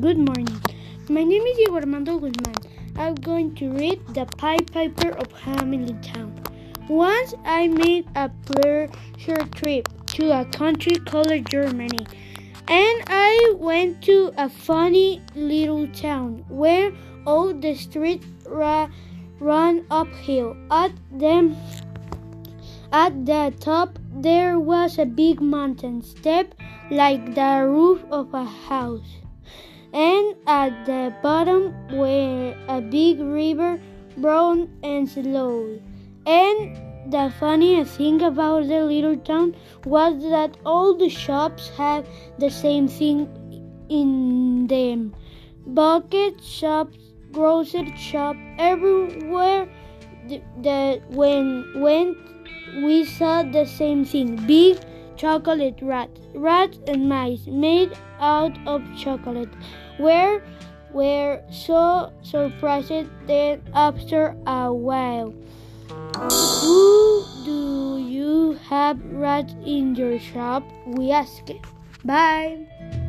Good morning. My name is Diego Armando Guzman. I'm going to read The Pied Piper of Hamelin Town. Once I made a pleasure trip to a country called Germany, and I went to a funny little town where all the streets ra- run uphill. At them, at the top, there was a big mountain step like the roof of a house. And at the bottom were a big river, brown and slow. And the funniest thing about the little town was that all the shops had the same thing in them. Bucket shops, grocery shop, everywhere that when went we saw the same thing. Big chocolate rats, rats and mice made out of chocolate. Were were so surprised that after a while. Who do you have rats in your shop? We asked. Bye.